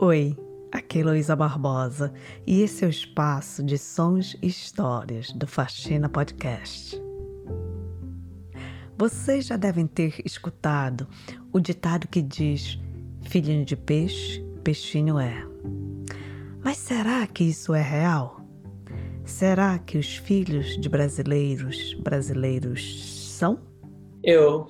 Oi, aqui é Luísa Barbosa e esse é o espaço de sons e histórias do Faxina Podcast. Vocês já devem ter escutado o ditado que diz: filhinho de peixe, peixinho é. Mas será que isso é real? Será que os filhos de brasileiros brasileiros são? Eu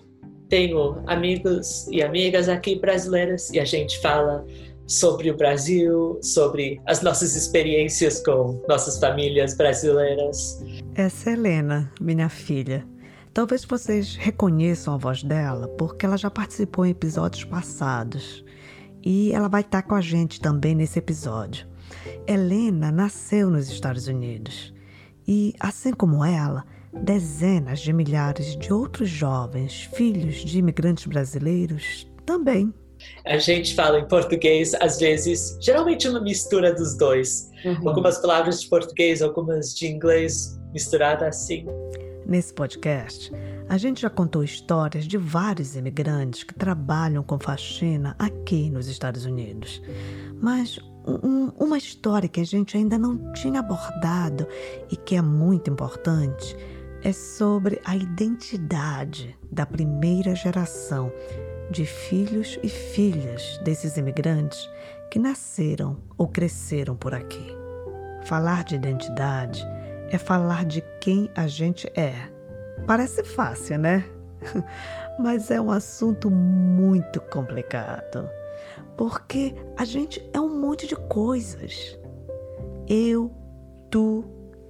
tenho amigos e amigas aqui brasileiras e a gente fala sobre o Brasil, sobre as nossas experiências com nossas famílias brasileiras. Essa é Helena, minha filha. Talvez vocês reconheçam a voz dela, porque ela já participou em episódios passados. E ela vai estar com a gente também nesse episódio. Helena nasceu nos Estados Unidos. E, assim como ela, dezenas de milhares de outros jovens, filhos de imigrantes brasileiros, também. A gente fala em português, às vezes, geralmente uma mistura dos dois. Uhum. Algumas palavras de português, algumas de inglês, misturada assim. Nesse podcast, a gente já contou histórias de vários imigrantes que trabalham com faxina aqui nos Estados Unidos. Mas um, uma história que a gente ainda não tinha abordado e que é muito importante é sobre a identidade da primeira geração de filhos e filhas desses imigrantes que nasceram ou cresceram por aqui. Falar de identidade é falar de quem a gente é. Parece fácil, né? Mas é um assunto muito complicado. Porque a gente é um monte de coisas. Eu, tu,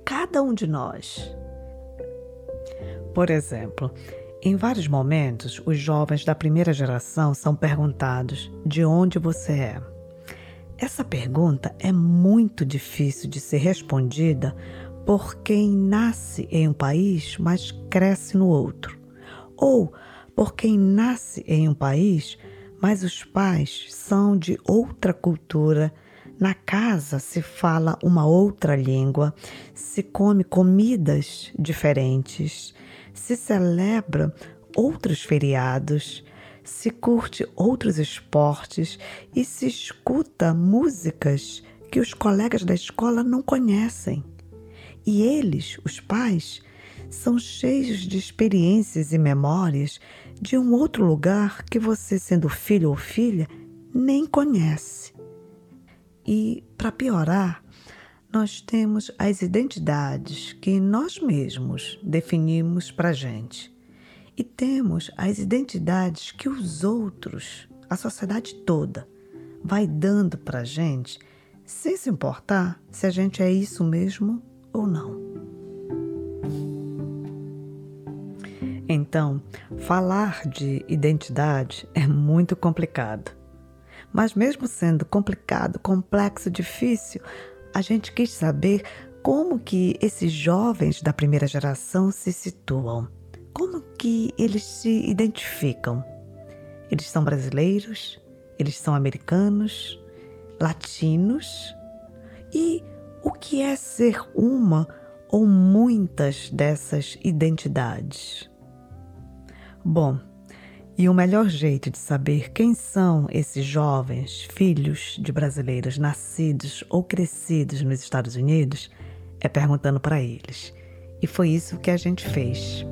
cada um de nós. Por exemplo, em vários momentos, os jovens da primeira geração são perguntados de onde você é. Essa pergunta é muito difícil de ser respondida por quem nasce em um país, mas cresce no outro. Ou por quem nasce em um país, mas os pais são de outra cultura. Na casa se fala uma outra língua, se come comidas diferentes, se celebra outros feriados, se curte outros esportes e se escuta músicas que os colegas da escola não conhecem. E eles, os pais, são cheios de experiências e memórias de um outro lugar que você, sendo filho ou filha, nem conhece. E, para piorar, nós temos as identidades que nós mesmos definimos para a gente. E temos as identidades que os outros, a sociedade toda, vai dando para a gente, sem se importar se a gente é isso mesmo ou não. Então, falar de identidade é muito complicado. Mas, mesmo sendo complicado, complexo, difícil, a gente quis saber como que esses jovens da primeira geração se situam. Como que eles se identificam? Eles são brasileiros? Eles são americanos? Latinos? E o que é ser uma ou muitas dessas identidades? Bom, e o melhor jeito de saber quem são esses jovens filhos de brasileiros nascidos ou crescidos nos Estados Unidos é perguntando para eles. E foi isso que a gente fez.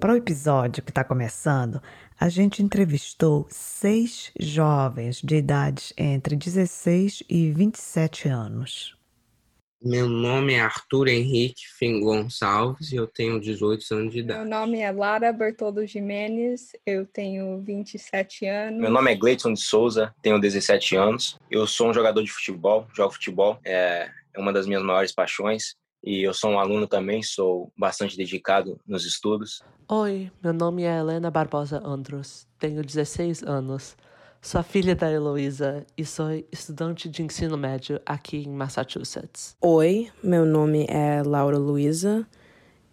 Para o episódio que está começando, a gente entrevistou seis jovens de idades entre 16 e 27 anos. Meu nome é Arthur Henrique Fim Gonçalves e eu tenho 18 anos de idade. Meu nome é Lara Bertoldo Jimenez, eu tenho 27 anos. Meu nome é Gleison de Souza, tenho 17 anos. Eu sou um jogador de futebol, jogo futebol, é uma das minhas maiores paixões. E eu sou um aluno também, sou bastante dedicado nos estudos. Oi, meu nome é Helena Barbosa Andros, tenho 16 anos. Sou filha da Heloísa e sou estudante de ensino médio aqui em Massachusetts. Oi, meu nome é Laura Luiza,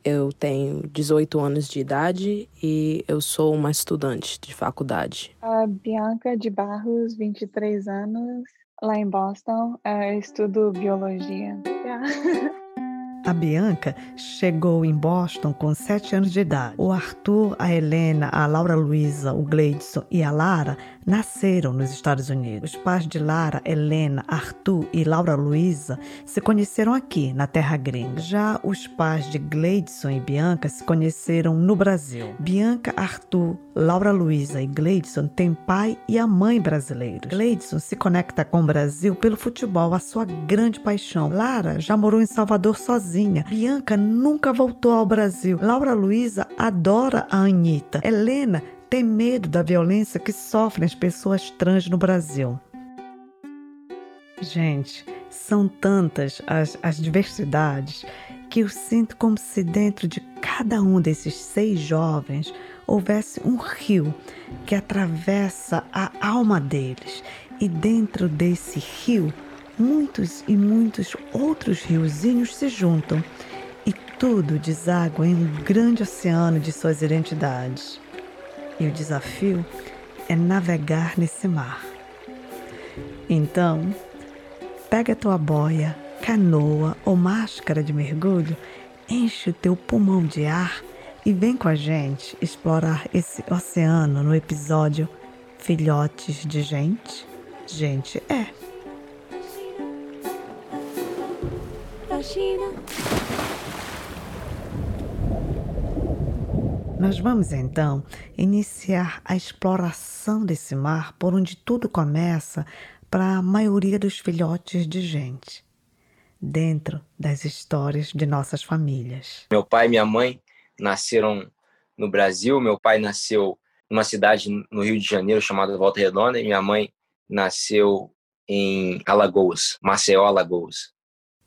eu tenho 18 anos de idade e eu sou uma estudante de faculdade. A Bianca de Barros, 23 anos, lá em Boston, eu estudo biologia. Yeah. A Bianca chegou em Boston com 7 anos de idade. O Arthur, a Helena, a Laura Luísa, o Gleidson e a Lara nasceram nos Estados Unidos. Os pais de Lara, Helena, Arthur e Laura Luísa se conheceram aqui, na terra gringa. Já os pais de Gleidson e Bianca se conheceram no Brasil. Bianca, Arthur, Laura Luísa e Gleidson têm pai e a mãe brasileiros. Gleidson se conecta com o Brasil pelo futebol, a sua grande paixão. Lara já morou em Salvador sozinha. Bianca nunca voltou ao Brasil. Laura Luísa adora a Anitta. Helena tem medo da violência que sofrem as pessoas trans no Brasil. Gente, são tantas as, as diversidades que eu sinto como se dentro de cada um desses seis jovens houvesse um rio que atravessa a alma deles. E dentro desse rio, muitos e muitos outros riozinhos se juntam. E tudo deságua em um grande oceano de suas identidades. E o desafio é navegar nesse mar. Então, pega tua boia, canoa ou máscara de mergulho, enche o teu pulmão de ar e vem com a gente explorar esse oceano no episódio Filhotes de Gente. Gente é. Nós vamos então iniciar a exploração desse mar por onde tudo começa para a maioria dos filhotes de gente, dentro das histórias de nossas famílias. Meu pai e minha mãe nasceram no Brasil. Meu pai nasceu numa cidade no Rio de Janeiro chamada Volta Redonda e minha mãe nasceu em Alagoas, Maceió, Alagoas.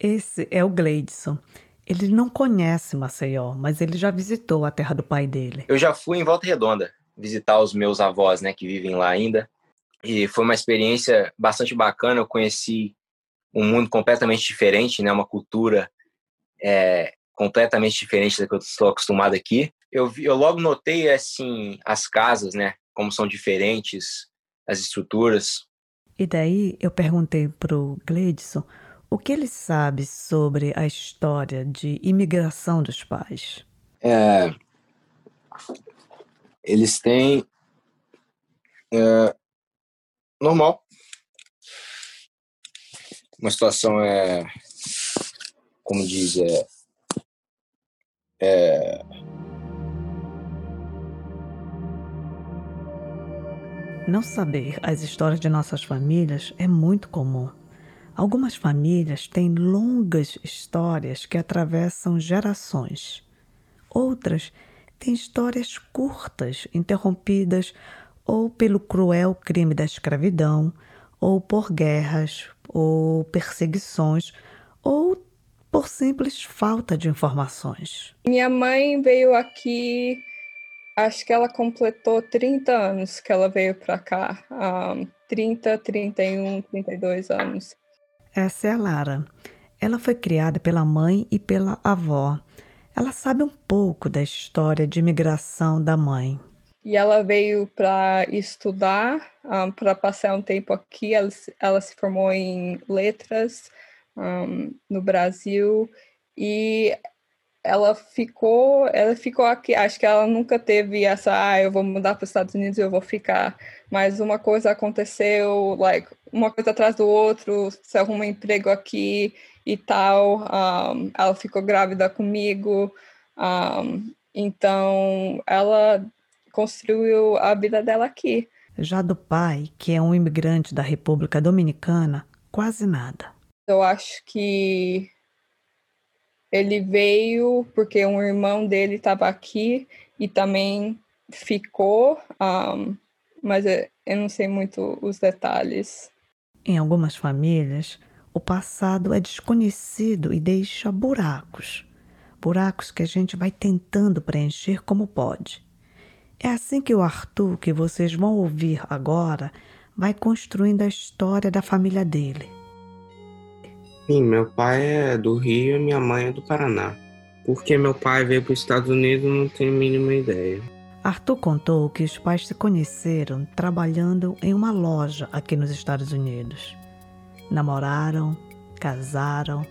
Esse é o Gleidson. Ele não conhece Maceió, mas ele já visitou a terra do pai dele. Eu já fui em Volta Redonda visitar os meus avós, né, que vivem lá ainda. E foi uma experiência bastante bacana. Eu conheci um mundo completamente diferente, né, uma cultura é, completamente diferente da que eu estou acostumado aqui. Eu, vi, eu logo notei assim as casas, né, como são diferentes, as estruturas. E daí eu perguntei pro Gleidson o que ele sabe sobre a história de imigração dos pais? É, eles têm. É, normal. Uma situação é. Como diz, é. é Não saber as histórias de nossas famílias é muito comum. Algumas famílias têm longas histórias que atravessam gerações. Outras têm histórias curtas, interrompidas ou pelo cruel crime da escravidão, ou por guerras, ou perseguições, ou por simples falta de informações. Minha mãe veio aqui, acho que ela completou 30 anos que ela veio para cá. Um, 30, 31, 32 anos. Essa é a Lara. Ela foi criada pela mãe e pela avó. Ela sabe um pouco da história de imigração da mãe. E ela veio para estudar, um, para passar um tempo aqui. Ela, ela se formou em letras um, no Brasil e ela ficou, ela ficou aqui. Acho que ela nunca teve essa, ah, eu vou mudar para os Estados Unidos, e eu vou ficar. Mas uma coisa aconteceu, like uma coisa atrás do outro, se arruma um emprego aqui e tal. Um, ela ficou grávida comigo. Um, então ela construiu a vida dela aqui. Já do pai, que é um imigrante da República Dominicana, quase nada. Eu acho que ele veio porque um irmão dele estava aqui e também ficou, um, mas eu não sei muito os detalhes. Em algumas famílias, o passado é desconhecido e deixa buracos. Buracos que a gente vai tentando preencher como pode. É assim que o Arthur, que vocês vão ouvir agora, vai construindo a história da família dele. Sim, meu pai é do Rio e minha mãe é do Paraná. Porque meu pai veio para os Estados Unidos, não tenho a mínima ideia. Arthur contou que os pais se conheceram trabalhando em uma loja aqui nos Estados Unidos. Namoraram, casaram,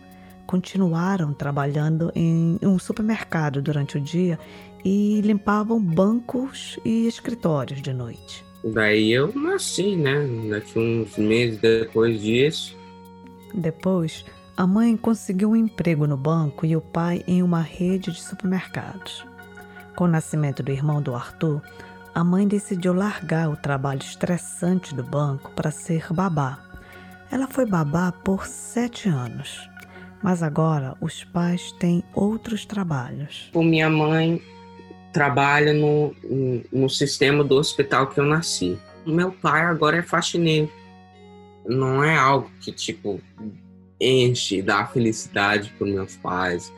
continuaram trabalhando em um supermercado durante o dia e limpavam bancos e escritórios de noite. Daí eu nasci, né? Daqui uns meses depois disso. Depois, a mãe conseguiu um emprego no banco e o pai em uma rede de supermercados. Com o nascimento do irmão do Arthur, a mãe decidiu largar o trabalho estressante do banco para ser babá. Ela foi babá por sete anos, mas agora os pais têm outros trabalhos. O minha mãe trabalha no, no sistema do hospital que eu nasci. Meu pai agora é faxineiro. Não é algo que, tipo, enche, dá felicidade para meus pais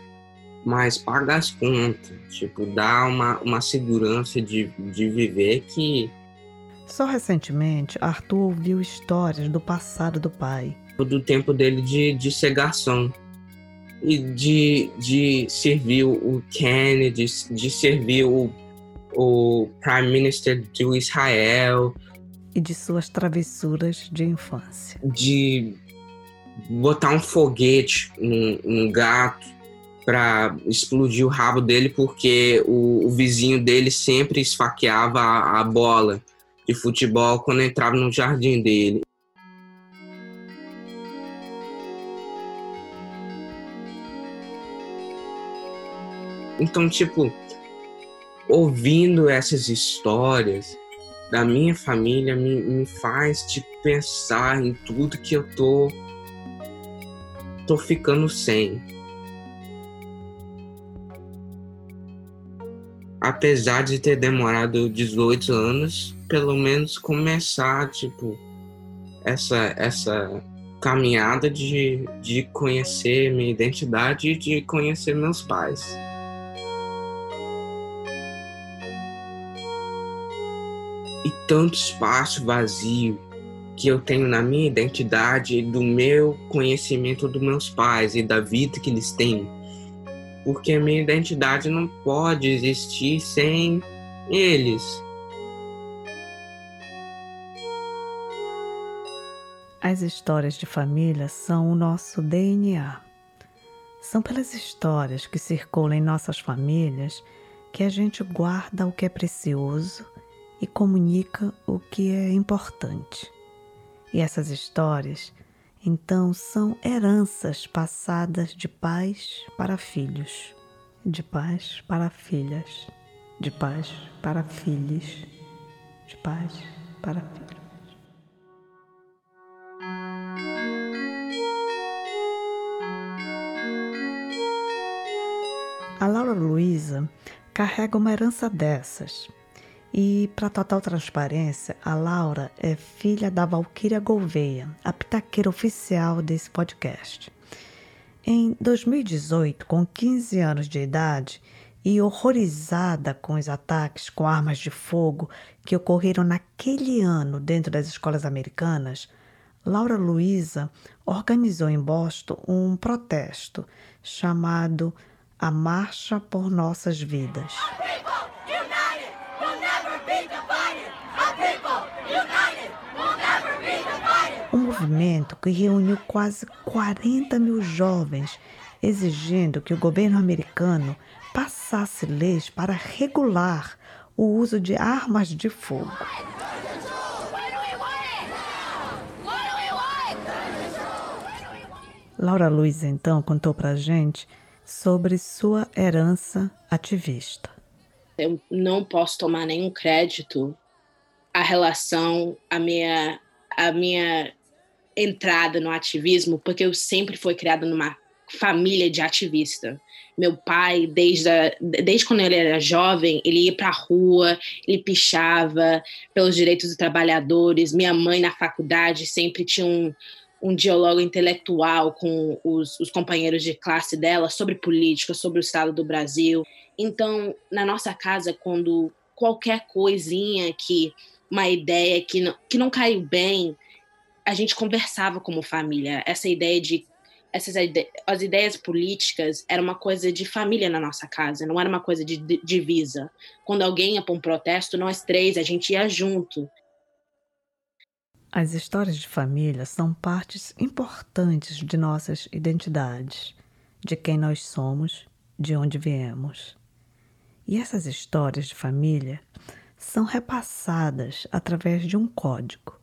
mas paga as contas, tipo, dá uma, uma segurança de, de viver que. Só recentemente, Arthur ouviu histórias do passado do pai. Do tempo dele de, de ser garçom. E de, de servir o Kennedy, de servir o, o Prime Minister do Israel. E de suas travessuras de infância. De botar um foguete num, gato para explodir o rabo dele porque o, o, vizinho dele sempre esfaqueava a, a bola de futebol quando entrava no jardim dele. Então, tipo, ouvindo essas histórias da minha família me, me faz tipo, pensar em tudo que eu tô, tô ficando sem. apesar de ter demorado 18 anos, pelo menos começar, tipo, essa, essa caminhada de, de conhecer minha identidade e de conhecer meus pais. E tanto espaço vazio que eu tenho na minha identidade, do meu conhecimento dos meus pais e da vida que eles têm porque a minha identidade não pode existir sem eles. As histórias de família são o nosso DNA. São pelas histórias que circulam em nossas famílias que a gente guarda o que é precioso e comunica o que é importante. E essas histórias então, são heranças passadas de pais para filhos, de pais para filhas, de pais para filhos, de pais para filhos. A Laura Luísa carrega uma herança dessas e, para total transparência, a Laura é filha da Valquíria Gouveia, a pitaqueira oficial desse podcast. Em 2018, com 15 anos de idade e horrorizada com os ataques com armas de fogo que ocorreram naquele ano dentro das escolas americanas, Laura Luiza organizou em Boston um protesto chamado A Marcha por Nossas Vidas. Movimento que reuniu quase 40 mil jovens exigindo que o governo americano passasse leis para regular o uso de armas de fogo. Laura Luiz então contou para a gente sobre sua herança ativista. Eu não posso tomar nenhum crédito a relação, a minha, a minha entrada no ativismo, porque eu sempre fui criada numa família de ativista. Meu pai, desde, a, desde quando ele era jovem, ele ia para a rua, ele pichava pelos direitos dos trabalhadores. Minha mãe, na faculdade, sempre tinha um, um diálogo intelectual com os, os companheiros de classe dela sobre política, sobre o estado do Brasil. Então, na nossa casa, quando qualquer coisinha que uma ideia que não, que não caiu bem, a gente conversava como família. Essa ideia de essas ide as ideias políticas era uma coisa de família na nossa casa, não era uma coisa de, de divisa. Quando alguém ia para um protesto, nós três a gente ia junto. As histórias de família são partes importantes de nossas identidades. de quem nós somos, de onde viemos. E essas histórias de família são repassadas através de um código.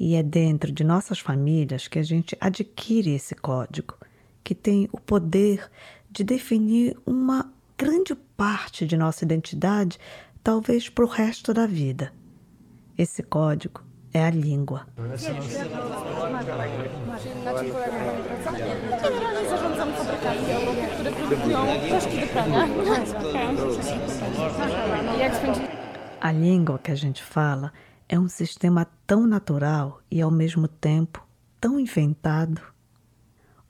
E é dentro de nossas famílias que a gente adquire esse código, que tem o poder de definir uma grande parte de nossa identidade, talvez para o resto da vida. Esse código é a língua. A língua que a gente fala é um sistema tão natural e ao mesmo tempo tão inventado.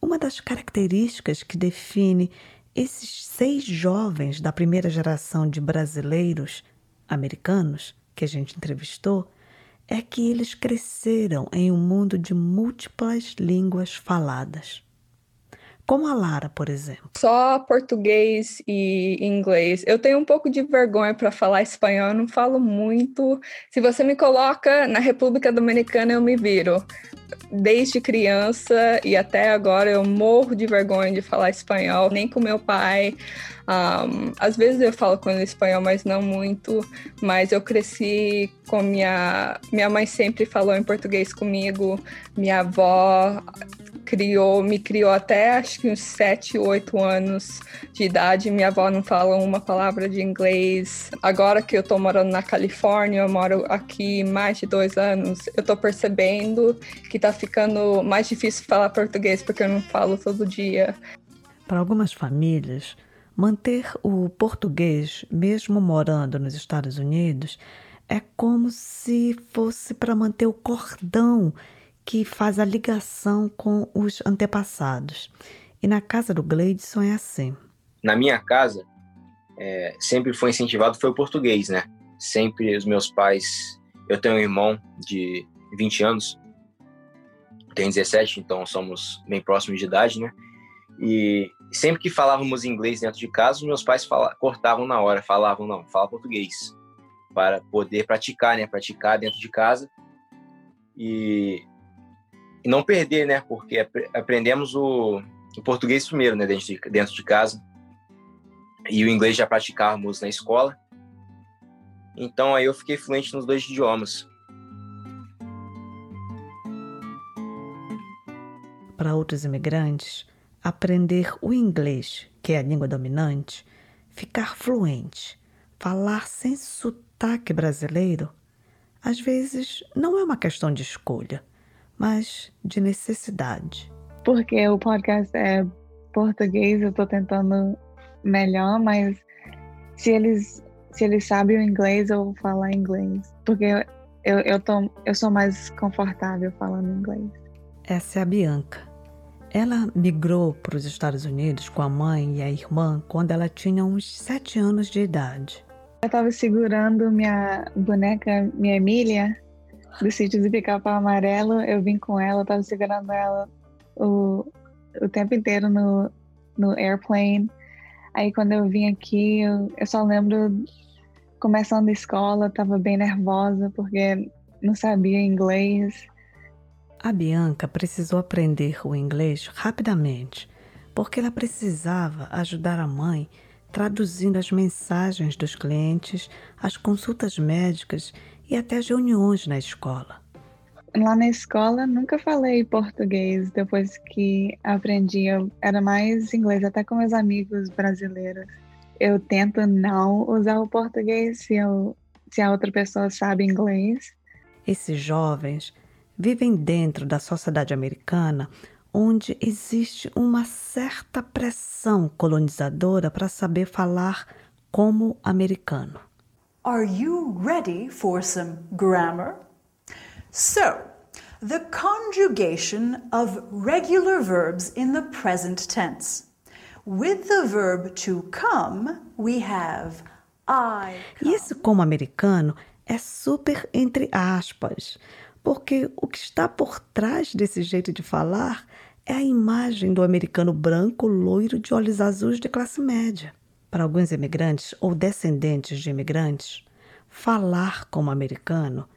Uma das características que define esses seis jovens da primeira geração de brasileiros americanos que a gente entrevistou é que eles cresceram em um mundo de múltiplas línguas faladas. Como a Lara, por exemplo. Só português e inglês. Eu tenho um pouco de vergonha para falar espanhol, eu não falo muito. Se você me coloca na República Dominicana, eu me viro. Desde criança e até agora eu morro de vergonha de falar espanhol, nem com meu pai. Um, às vezes eu falo com ele espanhol, mas não muito. Mas eu cresci com minha. Minha mãe sempre falou em português comigo, minha avó criou, me criou até acho que uns 7, 8 anos de idade. Minha avó não fala uma palavra de inglês. Agora que eu tô morando na Califórnia, eu moro aqui mais de dois anos, eu tô percebendo que tá ficando mais difícil falar português porque eu não falo todo dia. Para algumas famílias, manter o português, mesmo morando nos Estados Unidos, é como se fosse para manter o cordão que faz a ligação com os antepassados. E na casa do Gleidson é assim. Na minha casa, é, sempre foi incentivado foi o português, né? Sempre os meus pais... Eu tenho um irmão de 20 anos, tem 17, então somos bem próximos de idade, né? E sempre que falávamos inglês dentro de casa, meus pais fala, cortavam na hora, falavam, não, fala português, para poder praticar, né? Praticar dentro de casa. E e não perder, né? Porque aprendemos o, o português primeiro, né? Dentro de, dentro de casa. E o inglês já praticávamos na escola. Então aí eu fiquei fluente nos dois idiomas. Para outros imigrantes, aprender o inglês, que é a língua dominante, ficar fluente, falar sem sotaque brasileiro, às vezes não é uma questão de escolha mas de necessidade. Porque o podcast é português, eu estou tentando melhor, mas se eles se eles sabem o inglês, eu vou falar inglês. Porque eu, eu, tô, eu sou mais confortável falando inglês. Essa é a Bianca. Ela migrou para os Estados Unidos com a mãe e a irmã quando ela tinha uns sete anos de idade. Eu estava segurando minha boneca, minha Emília, do sítio de pica-pau amarelo, eu vim com ela, tava segurando ela o, o tempo inteiro no, no airplane. Aí quando eu vim aqui, eu, eu só lembro começando a escola, tava bem nervosa porque não sabia inglês. A Bianca precisou aprender o inglês rapidamente, porque ela precisava ajudar a mãe traduzindo as mensagens dos clientes, as consultas médicas e até as reuniões na escola. Lá na escola nunca falei português depois que aprendi, eu era mais inglês, até com meus amigos brasileiros. Eu tento não usar o português se, eu, se a outra pessoa sabe inglês. Esses jovens vivem dentro da sociedade americana onde existe uma certa pressão colonizadora para saber falar como americano. Are you ready for some grammar? So, the conjugation of regular verbs in the present tense. With the verb to come, we have I. Come. Esse como americano é super entre aspas, porque o que está por trás desse jeito de falar é a imagem do americano branco, loiro, de olhos azuis de classe média. Para alguns imigrantes ou descendentes de imigrantes, falar como americano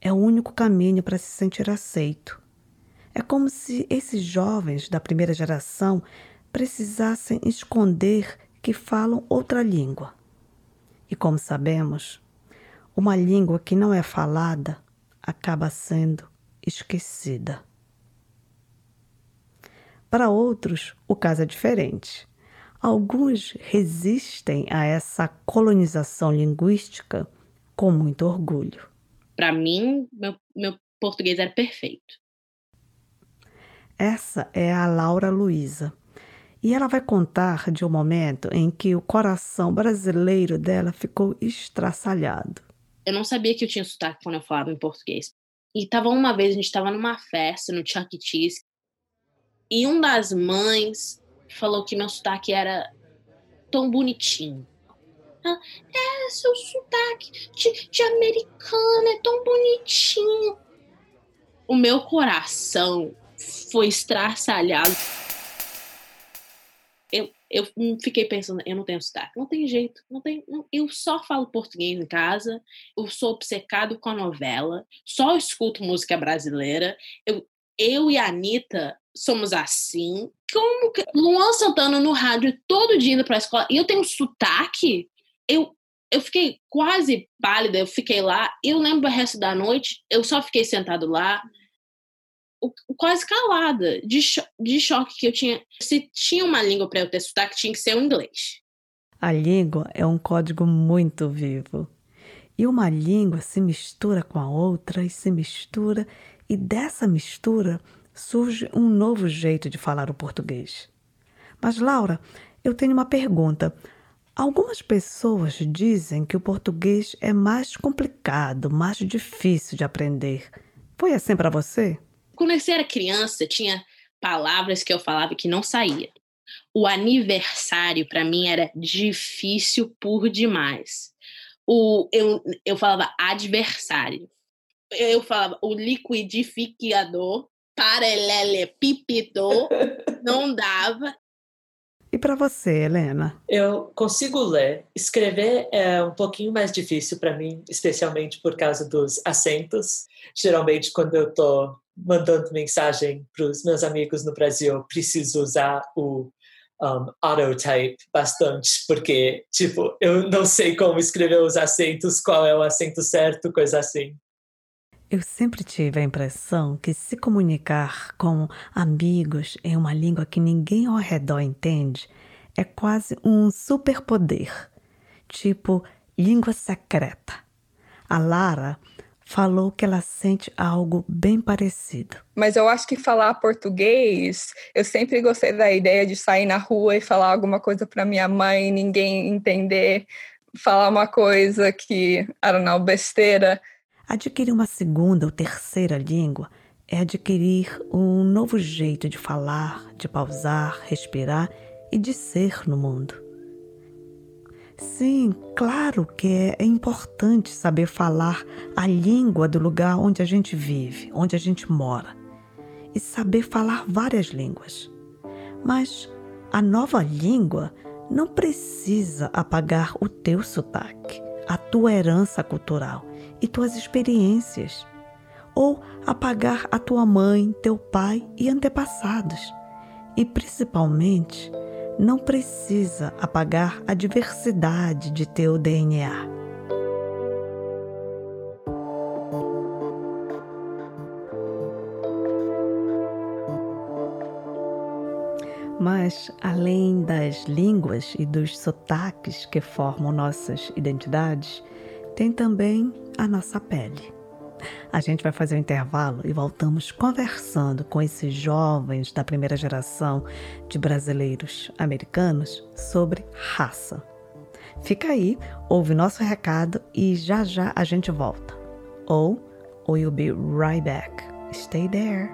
é o único caminho para se sentir aceito. É como se esses jovens da primeira geração precisassem esconder que falam outra língua. E como sabemos, uma língua que não é falada acaba sendo esquecida. Para outros, o caso é diferente. Alguns resistem a essa colonização linguística com muito orgulho. Para mim, meu, meu português era perfeito. Essa é a Laura Luiza. E ela vai contar de um momento em que o coração brasileiro dela ficou estraçalhado. Eu não sabia que eu tinha sotaque quando eu falava em português. E tava uma vez, a gente estava numa festa no Chuck E. Cheese, e um das mães falou que meu sotaque era tão bonitinho. Ela, é, seu sotaque de, de americano é tão bonitinho. O meu coração foi estraçalhado. Eu, eu fiquei pensando, eu não tenho sotaque, não tem jeito, não tem, não, eu só falo português em casa, eu sou obcecado com a novela, só escuto música brasileira, eu, eu e a Anitta somos assim. Como que... Luan Santana no rádio todo dia indo pra escola, e eu tenho sotaque? Eu, eu fiquei quase pálida, eu fiquei lá, eu lembro o resto da noite, eu só fiquei sentado lá, quase calada, de, cho de choque que eu tinha. Se tinha uma língua para eu ter sotaque, tinha que ser o inglês. A língua é um código muito vivo. E uma língua se mistura com a outra e se mistura, e dessa mistura surge um novo jeito de falar o português. Mas, Laura, eu tenho uma pergunta. Algumas pessoas dizem que o português é mais complicado, mais difícil de aprender. Foi assim para você? Quando eu era criança, tinha palavras que eu falava que não saía. O aniversário para mim era difícil por demais. O, eu, eu falava adversário. Eu falava o liquidificador, paralelepípedo, não dava. E para você, Helena? Eu consigo ler. Escrever é um pouquinho mais difícil para mim, especialmente por causa dos acentos. Geralmente, quando eu estou mandando mensagem para os meus amigos no Brasil, eu preciso usar o um, autotype bastante, porque, tipo, eu não sei como escrever os acentos, qual é o acento certo, coisa assim. Eu sempre tive a impressão que se comunicar com amigos em uma língua que ninguém ao redor entende é quase um superpoder, tipo língua secreta. A Lara falou que ela sente algo bem parecido. Mas eu acho que falar português, eu sempre gostei da ideia de sair na rua e falar alguma coisa para minha mãe, ninguém entender, falar uma coisa que, I don't know, besteira. Adquirir uma segunda ou terceira língua é adquirir um novo jeito de falar, de pausar, respirar e de ser no mundo. Sim, claro que é importante saber falar a língua do lugar onde a gente vive, onde a gente mora, e saber falar várias línguas. Mas a nova língua não precisa apagar o teu sotaque, a tua herança cultural e tuas experiências, ou apagar a tua mãe, teu pai e antepassados, e principalmente não precisa apagar a diversidade de teu DNA. Mas, além das línguas e dos sotaques que formam nossas identidades, tem também a nossa pele. A gente vai fazer um intervalo e voltamos conversando com esses jovens da primeira geração de brasileiros americanos sobre raça. Fica aí, ouve nosso recado e já já a gente volta. Ou we'll be right back. Stay there.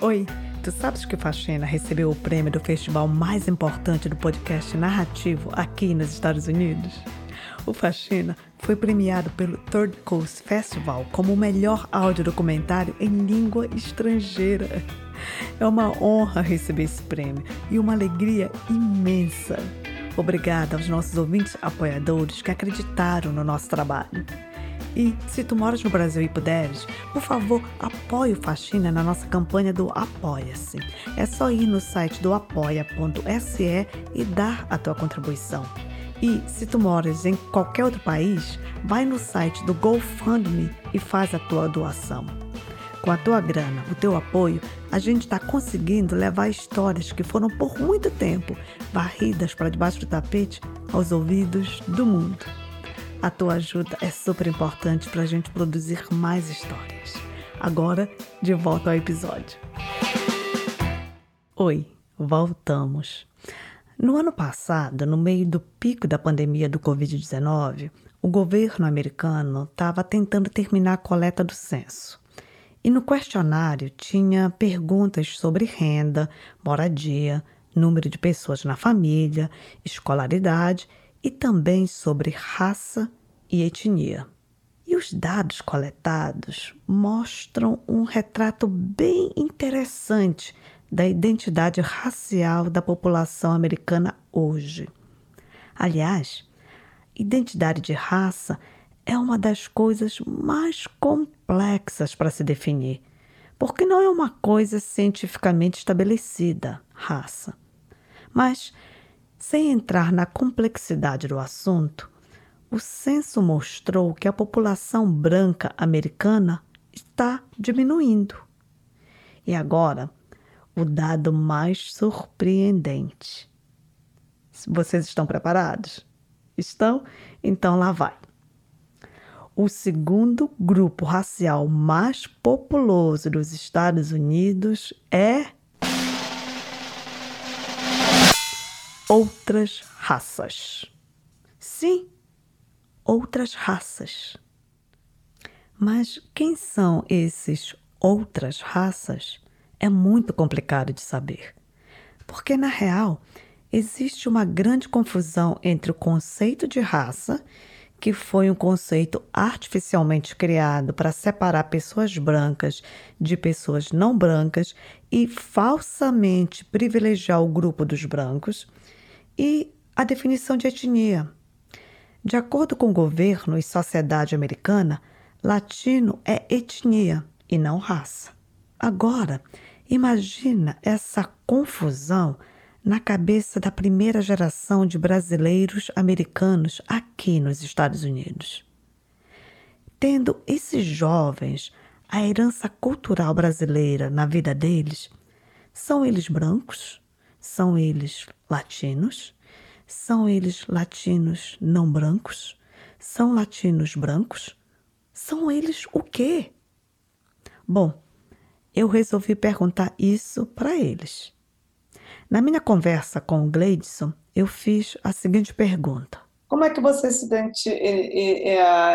Oi. Tu sabes que o Faxina recebeu o prêmio do festival mais importante do podcast narrativo aqui nos Estados Unidos? O Faxina foi premiado pelo Third Coast Festival como o melhor áudio documentário em língua estrangeira. É uma honra receber esse prêmio e uma alegria imensa. Obrigada aos nossos ouvintes apoiadores que acreditaram no nosso trabalho. E se tu moras no Brasil e puderes, por favor, apoie o Faxina na nossa campanha do Apoia-se. É só ir no site do apoia.se e dar a tua contribuição. E se tu moras em qualquer outro país, vai no site do GoFundMe e faz a tua doação. Com a tua grana, o teu apoio, a gente está conseguindo levar histórias que foram por muito tempo varridas para debaixo do tapete aos ouvidos do mundo. A tua ajuda é super importante para a gente produzir mais histórias. Agora, de volta ao episódio. Oi, voltamos. No ano passado, no meio do pico da pandemia do Covid-19, o governo americano estava tentando terminar a coleta do censo. E no questionário tinha perguntas sobre renda, moradia, número de pessoas na família, escolaridade e também sobre raça e etnia. E os dados coletados mostram um retrato bem interessante da identidade racial da população americana hoje. Aliás, identidade de raça é uma das coisas mais complexas para se definir, porque não é uma coisa cientificamente estabelecida, raça. Mas, sem entrar na complexidade do assunto, o censo mostrou que a população branca americana está diminuindo. E agora, o dado mais surpreendente. Vocês estão preparados? Estão? Então lá vai o segundo grupo racial mais populoso dos Estados Unidos é outras raças. Sim, outras raças. Mas quem são esses outras raças? É muito complicado de saber. Porque, na real, existe uma grande confusão entre o conceito de raça que foi um conceito artificialmente criado para separar pessoas brancas de pessoas não brancas e falsamente privilegiar o grupo dos brancos, e a definição de etnia. De acordo com o governo e sociedade americana, latino é etnia e não raça. Agora, imagina essa confusão na cabeça da primeira geração de brasileiros americanos aqui nos Estados Unidos. Tendo esses jovens a herança cultural brasileira na vida deles, são eles brancos? São eles latinos? São eles latinos não brancos? São latinos brancos? São eles o quê? Bom, eu resolvi perguntar isso para eles. Na minha conversa com o Gleidson, eu fiz a seguinte pergunta: Como é que você se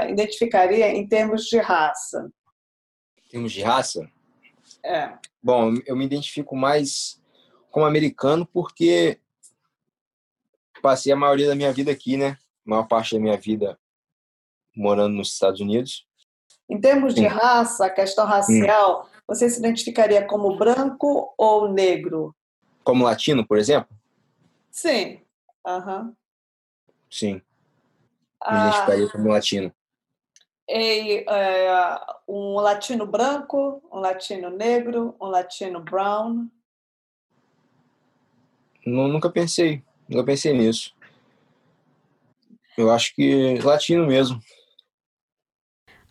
identificaria em termos de raça? Em termos de raça? É. Bom, eu me identifico mais como americano porque passei a maioria da minha vida aqui, né? A maior parte da minha vida morando nos Estados Unidos. Em termos de raça, questão racial, hum. você se identificaria como branco ou negro? Como latino, por exemplo? Sim. Uhum. Sim. Me ah, identificaria como latino. E, é, um latino branco, um latino negro, um latino brown? Não, nunca pensei. Nunca pensei nisso. Eu acho que latino mesmo.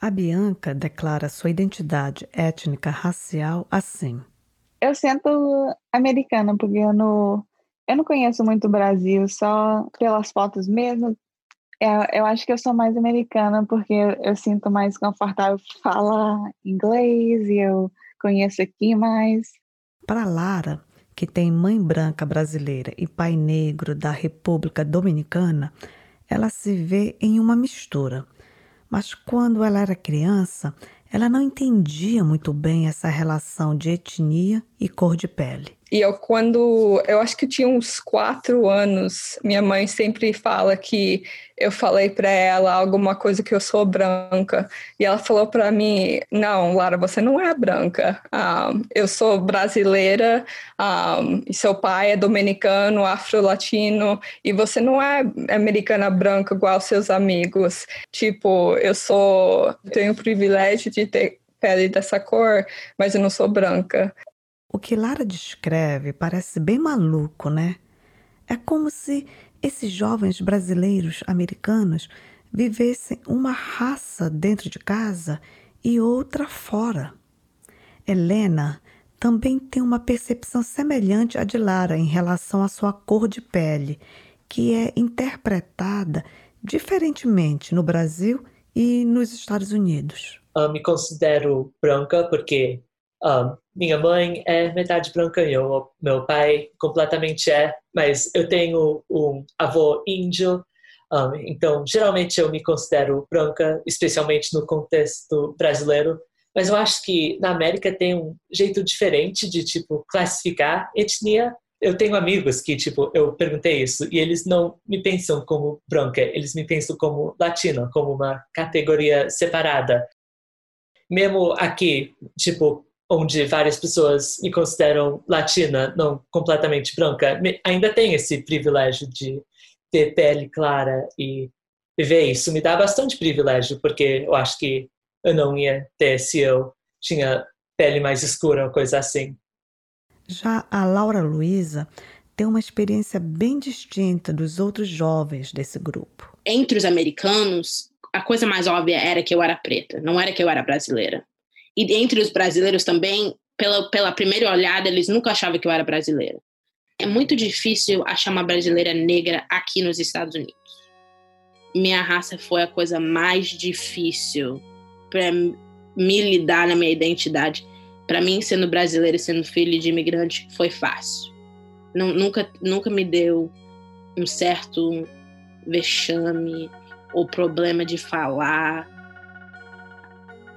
A Bianca declara sua identidade étnica racial assim eu sinto americana, porque eu não, eu não conheço muito o Brasil, só pelas fotos mesmo. Eu, é, eu acho que eu sou mais americana, porque eu, eu sinto mais confortável falar inglês e eu conheço aqui mais. Para Lara, que tem mãe branca brasileira e pai negro da República Dominicana, ela se vê em uma mistura. Mas quando ela era criança, ela não entendia muito bem essa relação de etnia e cor de pele. E eu, quando eu acho que eu tinha uns quatro anos, minha mãe sempre fala que eu falei para ela alguma coisa que eu sou branca. E ela falou para mim: Não, Lara, você não é branca. Um, eu sou brasileira, um, e seu pai é dominicano, afro-latino, e você não é americana branca igual seus amigos. Tipo, eu sou. Tenho o privilégio de ter pele dessa cor, mas eu não sou branca. O que Lara descreve parece bem maluco, né? É como se esses jovens brasileiros americanos vivessem uma raça dentro de casa e outra fora. Helena também tem uma percepção semelhante à de Lara em relação à sua cor de pele, que é interpretada diferentemente no Brasil e nos Estados Unidos. Eu me considero branca porque um, minha mãe é metade branca e eu, meu pai completamente é, mas eu tenho um avô índio, um, então geralmente eu me considero branca, especialmente no contexto brasileiro. Mas eu acho que na América tem um jeito diferente de tipo classificar etnia. Eu tenho amigos que tipo eu perguntei isso e eles não me pensam como branca, eles me pensam como latina, como uma categoria separada mesmo aqui, tipo, onde várias pessoas me consideram latina, não completamente branca, ainda tem esse privilégio de ter pele clara e viver isso. Me dá bastante privilégio, porque eu acho que eu não ia ter se eu tinha pele mais escura ou coisa assim. Já a Laura Luiza tem uma experiência bem distinta dos outros jovens desse grupo. Entre os americanos, a coisa mais óbvia era que eu era preta, não era que eu era brasileira. E entre os brasileiros também, pela, pela primeira olhada, eles nunca achavam que eu era brasileira. É muito difícil achar uma brasileira negra aqui nos Estados Unidos. Minha raça foi a coisa mais difícil para me lidar na minha identidade. Para mim, sendo brasileira e sendo filho de imigrante, foi fácil. Não, nunca, nunca me deu um certo vexame ou problema de falar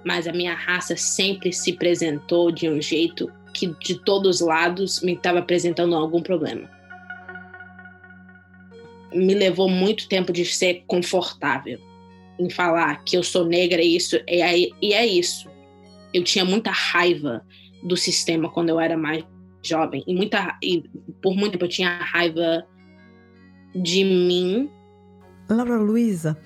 mas a minha raça sempre se apresentou de um jeito que de todos os lados me estava apresentando algum problema. Me levou muito tempo de ser confortável em falar que eu sou negra e isso e é, isso. Eu tinha muita raiva do sistema quando eu era mais jovem e muita e por muito tempo eu tinha raiva de mim. Laura Luísa,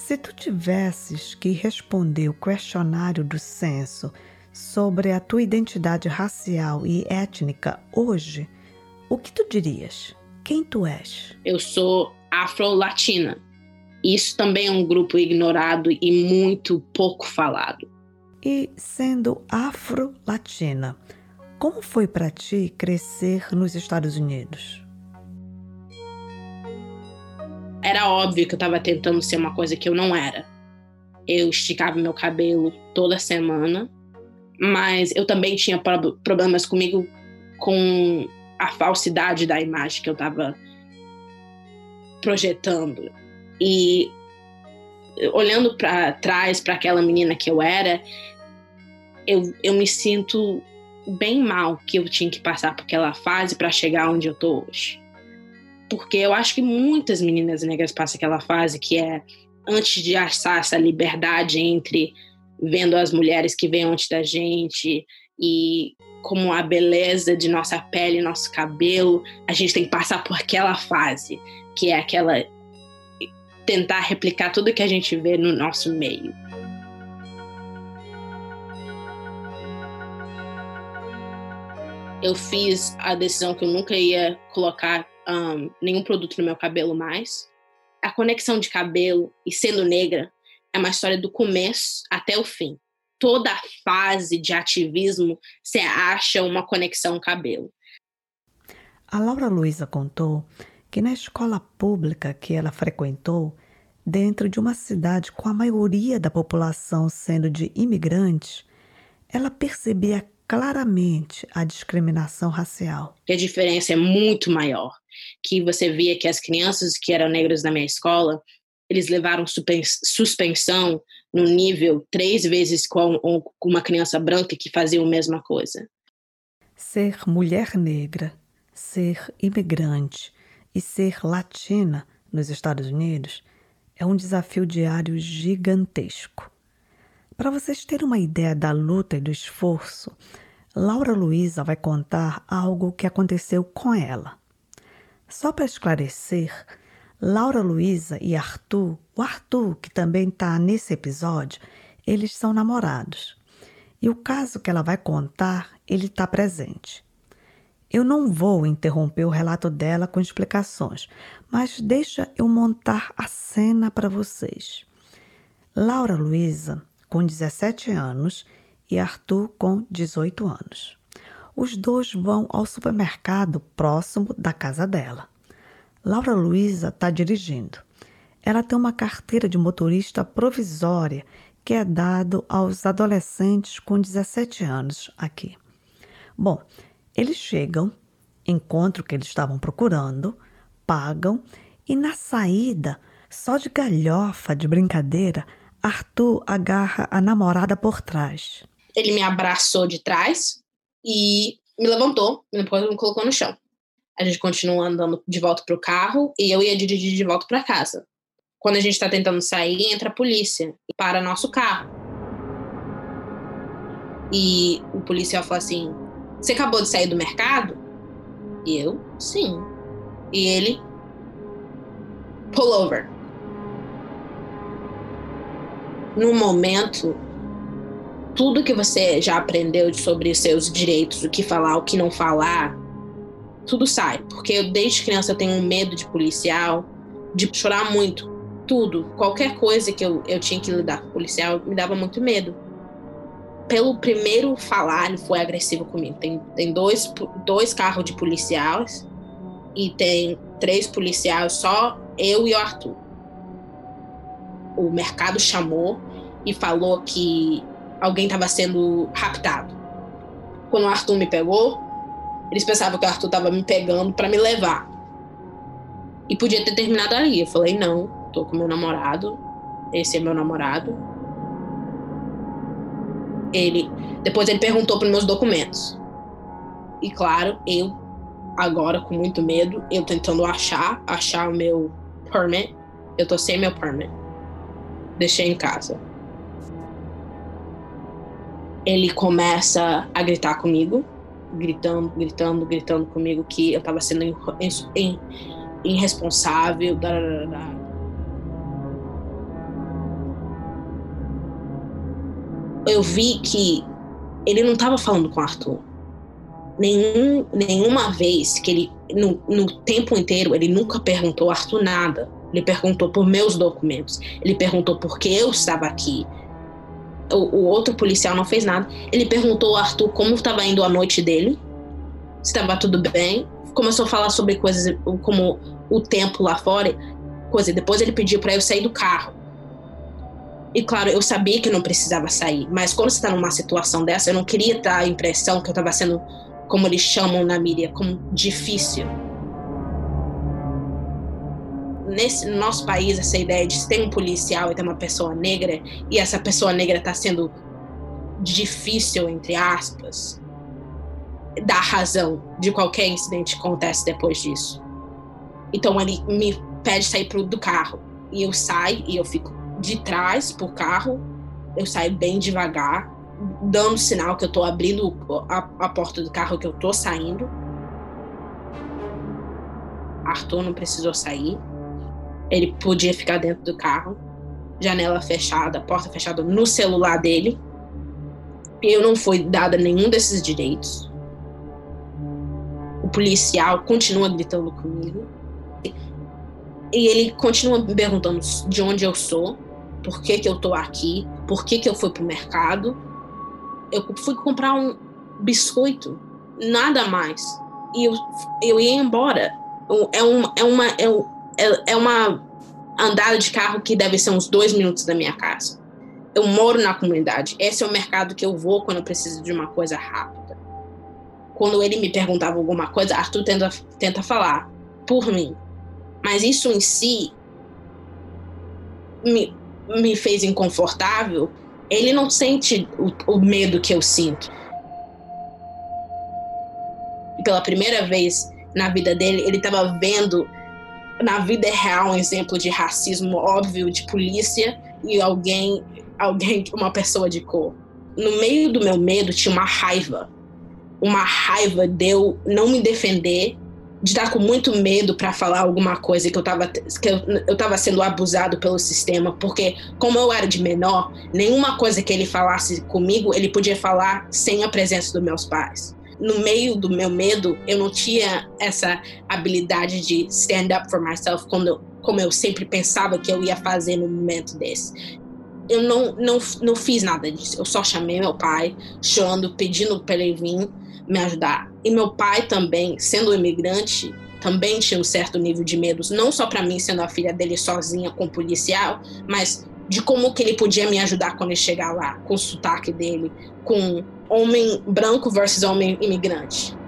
se tu tivesses que responder o questionário do censo sobre a tua identidade racial e étnica hoje, o que tu dirias? Quem tu és? Eu sou afro-latina. Isso também é um grupo ignorado e muito pouco falado. E sendo afro-latina, como foi para ti crescer nos Estados Unidos? Era óbvio que eu estava tentando ser uma coisa que eu não era. Eu esticava meu cabelo toda semana, mas eu também tinha problemas comigo com a falsidade da imagem que eu estava projetando. E olhando para trás para aquela menina que eu era, eu, eu me sinto bem mal que eu tinha que passar por aquela fase para chegar onde eu tô hoje porque eu acho que muitas meninas negras passam aquela fase que é antes de achar essa liberdade entre vendo as mulheres que vêm antes da gente e como a beleza de nossa pele, nosso cabelo, a gente tem que passar por aquela fase, que é aquela tentar replicar tudo que a gente vê no nosso meio. Eu fiz a decisão que eu nunca ia colocar um, nenhum produto no meu cabelo mais. A conexão de cabelo e sendo negra é uma história do começo até o fim. Toda fase de ativismo você acha uma conexão cabelo. A Laura Luiza contou que na escola pública que ela frequentou, dentro de uma cidade com a maioria da população sendo de imigrantes, ela percebia claramente a discriminação racial. A diferença é muito maior. Que você via que as crianças que eram negras na minha escola, eles levaram suspensão no nível três vezes com uma criança branca que fazia a mesma coisa. Ser mulher negra, ser imigrante e ser latina nos Estados Unidos é um desafio diário gigantesco. Para vocês terem uma ideia da luta e do esforço, Laura Luiza vai contar algo que aconteceu com ela. Só para esclarecer, Laura Luiza e Arthur, o Arthur, que também está nesse episódio, eles são namorados. E o caso que ela vai contar, ele está presente. Eu não vou interromper o relato dela com explicações, mas deixa eu montar a cena para vocês. Laura Luiza, com 17 anos, e Arthur, com 18 anos. Os dois vão ao supermercado próximo da casa dela. Laura Luiza está dirigindo. Ela tem uma carteira de motorista provisória que é dado aos adolescentes com 17 anos aqui. Bom, eles chegam, encontram o que eles estavam procurando, pagam e na saída, só de galhofa, de brincadeira, Arthur agarra a namorada por trás. Ele me abraçou de trás e me levantou, depois me colocou no chão. A gente continua andando de volta para o carro e eu ia dirigir de volta para casa. Quando a gente está tentando sair, entra a polícia e para nosso carro. E o policial fala assim: Você acabou de sair do mercado? E eu, sim. E ele, pull over. No momento, tudo que você já aprendeu sobre seus direitos, o que falar, o que não falar, tudo sai. Porque eu, desde criança, eu tenho um medo de policial, de chorar muito. Tudo, qualquer coisa que eu, eu tinha que lidar com policial, me dava muito medo. Pelo primeiro falar, ele foi agressivo comigo. Tem, tem dois, dois carros de policiais e tem três policiais, só eu e o Arthur. O mercado chamou e falou que alguém estava sendo raptado. Quando o Arthur me pegou, eles pensavam que o Arthur estava me pegando para me levar. E podia ter terminado ali. Eu falei: não, tô com meu namorado, esse é meu namorado. Ele, depois ele perguntou para meus documentos. E claro, eu agora com muito medo, eu tentando achar, achar o meu permit. Eu tô sem meu permit. Deixei em casa. Ele começa a gritar comigo, gritando, gritando, gritando comigo que eu tava sendo irresponsável. Eu vi que ele não tava falando com o Arthur. Nenhum, nenhuma vez que ele, no, no tempo inteiro, ele nunca perguntou Arthur nada. Ele perguntou por meus documentos. Ele perguntou por que eu estava aqui o, o, outro policial não fez nada. Ele perguntou ao Arthur como estava indo a noite dele, se estava tudo bem. Começou a falar sobre coisas como o tempo lá fora, coisa. Depois ele pediu para eu sair do carro. E claro, eu sabia que eu não precisava sair, mas quando você está numa situação dessa, eu não queria dar a impressão que eu estava sendo, como eles chamam na mídia, como difícil nesse no nosso país essa ideia de ter um policial e ter uma pessoa negra e essa pessoa negra está sendo difícil entre aspas dar razão de qualquer incidente que acontece depois disso. Então ele me pede sair pro, do carro e eu saio e eu fico de trás pro carro, eu saio bem devagar, dando sinal que eu tô abrindo a, a porta do carro que eu tô saindo. Arthur não precisou sair. Ele podia ficar dentro do carro, janela fechada, porta fechada no celular dele. Eu não fui dada nenhum desses direitos. O policial continua gritando comigo. E ele continua me perguntando de onde eu sou, por que, que eu tô aqui, por que, que eu fui pro mercado. Eu fui comprar um biscoito, nada mais. E eu, eu ia embora. É, um, é uma. É, é, é uma andada de carro que deve ser uns dois minutos da minha casa. Eu moro na comunidade. Esse é o mercado que eu vou quando eu preciso de uma coisa rápida. Quando ele me perguntava alguma coisa, Arthur tenta, tenta falar por mim. Mas isso em si me, me fez inconfortável. Ele não sente o, o medo que eu sinto. Pela primeira vez na vida dele, ele estava vendo na vida real um exemplo de racismo óbvio de polícia e alguém, alguém, uma pessoa de cor. No meio do meu medo tinha uma raiva, uma raiva de eu não me defender, de estar com muito medo para falar alguma coisa que eu estava que eu, eu tava sendo abusado pelo sistema, porque como eu era de menor, nenhuma coisa que ele falasse comigo, ele podia falar sem a presença dos meus pais no meio do meu medo, eu não tinha essa habilidade de stand up for myself quando, como eu sempre pensava que eu ia fazer no momento desse. Eu não, não, não fiz nada disso. Eu só chamei meu pai, chorando, pedindo para ele vir me ajudar. E meu pai também, sendo um imigrante, também tinha um certo nível de medos, não só para mim sendo a filha dele sozinha com o policial, mas de como que ele podia me ajudar quando ele chegar lá, com o sotaque dele, com homem branco versus homem imigrante.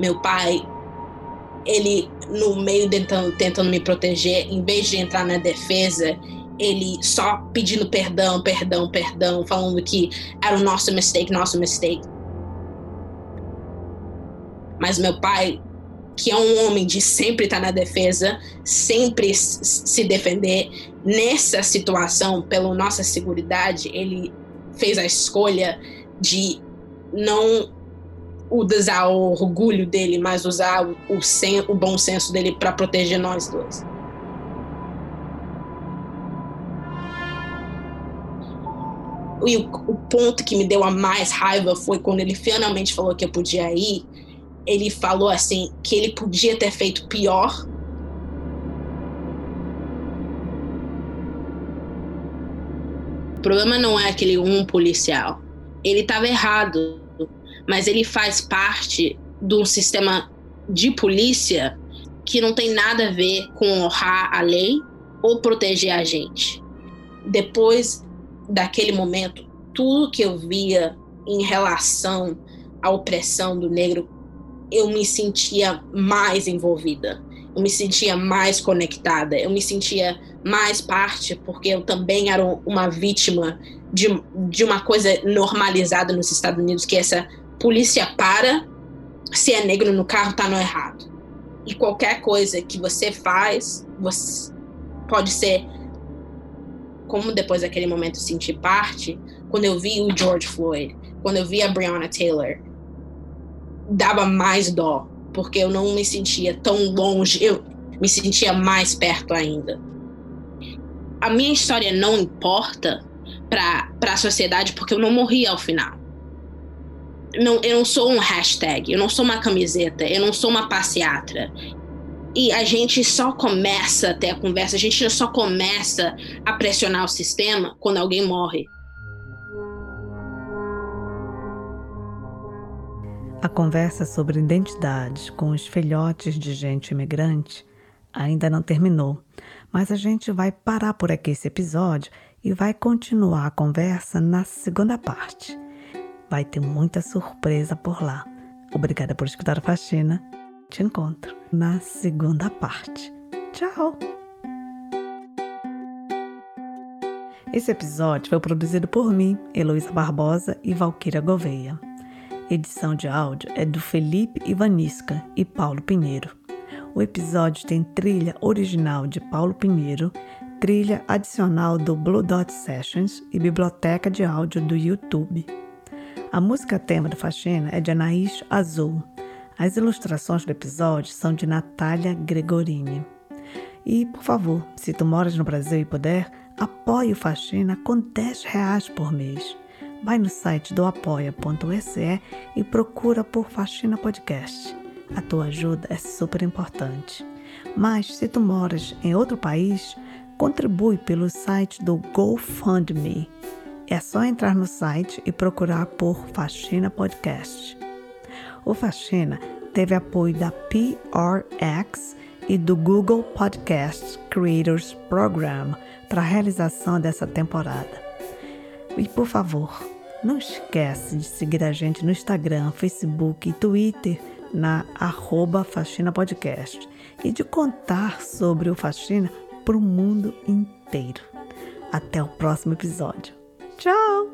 Meu pai, ele no meio tentando, tentando me proteger, em vez de entrar na defesa, ele só pedindo perdão, perdão, perdão, falando que era o nosso mistake, nosso mistake. Mas meu pai, que é um homem de sempre estar na defesa, sempre se defender, nessa situação, pela nossa segurança, ele fez a escolha de não usar o orgulho dele, mas usar o, sen o bom senso dele para proteger nós dois. E o, o ponto que me deu a mais raiva foi quando ele finalmente falou que eu podia ir. Ele falou assim que ele podia ter feito pior problema não é aquele um policial. Ele estava errado, mas ele faz parte de um sistema de polícia que não tem nada a ver com honrar a lei ou proteger a gente. Depois daquele momento, tudo que eu via em relação à opressão do negro, eu me sentia mais envolvida, eu me sentia mais conectada, eu me sentia mais parte, porque eu também era uma vítima de, de uma coisa normalizada nos Estados Unidos, que essa polícia para, se é negro no carro, tá no errado. E qualquer coisa que você faz, você pode ser como depois daquele momento sentir parte, quando eu vi o George Floyd, quando eu vi a Breonna Taylor, dava mais dó, porque eu não me sentia tão longe, eu me sentia mais perto ainda a minha história não importa para a sociedade porque eu não morri ao final. Não, eu não sou um hashtag, eu não sou uma camiseta, eu não sou uma passeatra. E a gente só começa a ter a conversa, a gente só começa a pressionar o sistema quando alguém morre. A conversa sobre identidade com os filhotes de gente imigrante ainda não terminou, mas a gente vai parar por aqui esse episódio e vai continuar a conversa na segunda parte. Vai ter muita surpresa por lá. Obrigada por escutar a faxina. Te encontro na segunda parte. Tchau! Esse episódio foi produzido por mim, Heloísa Barbosa e Valquíria Gouveia. Edição de áudio é do Felipe Ivanisca e Paulo Pinheiro. O episódio tem trilha original de Paulo Pinheiro, trilha adicional do Blue Dot Sessions e biblioteca de áudio do YouTube. A música tema do Faxina é de Anaís Azul. As ilustrações do episódio são de Natália Gregorini. E, por favor, se tu moras no Brasil e puder, apoie o Faxina com 10 reais por mês. Vai no site do apoia.se e procura por Faxina Podcast. A tua ajuda é super importante. Mas se tu moras em outro país, contribui pelo site do GoFundMe. É só entrar no site e procurar por Faxina Podcast. O Faxina teve apoio da PRX e do Google Podcast Creators Program para a realização dessa temporada. E por favor, não esquece de seguir a gente no Instagram, Facebook e Twitter na arroba Faxina Podcast e de contar sobre o Faxina para o mundo inteiro. Até o próximo episódio. Tchau!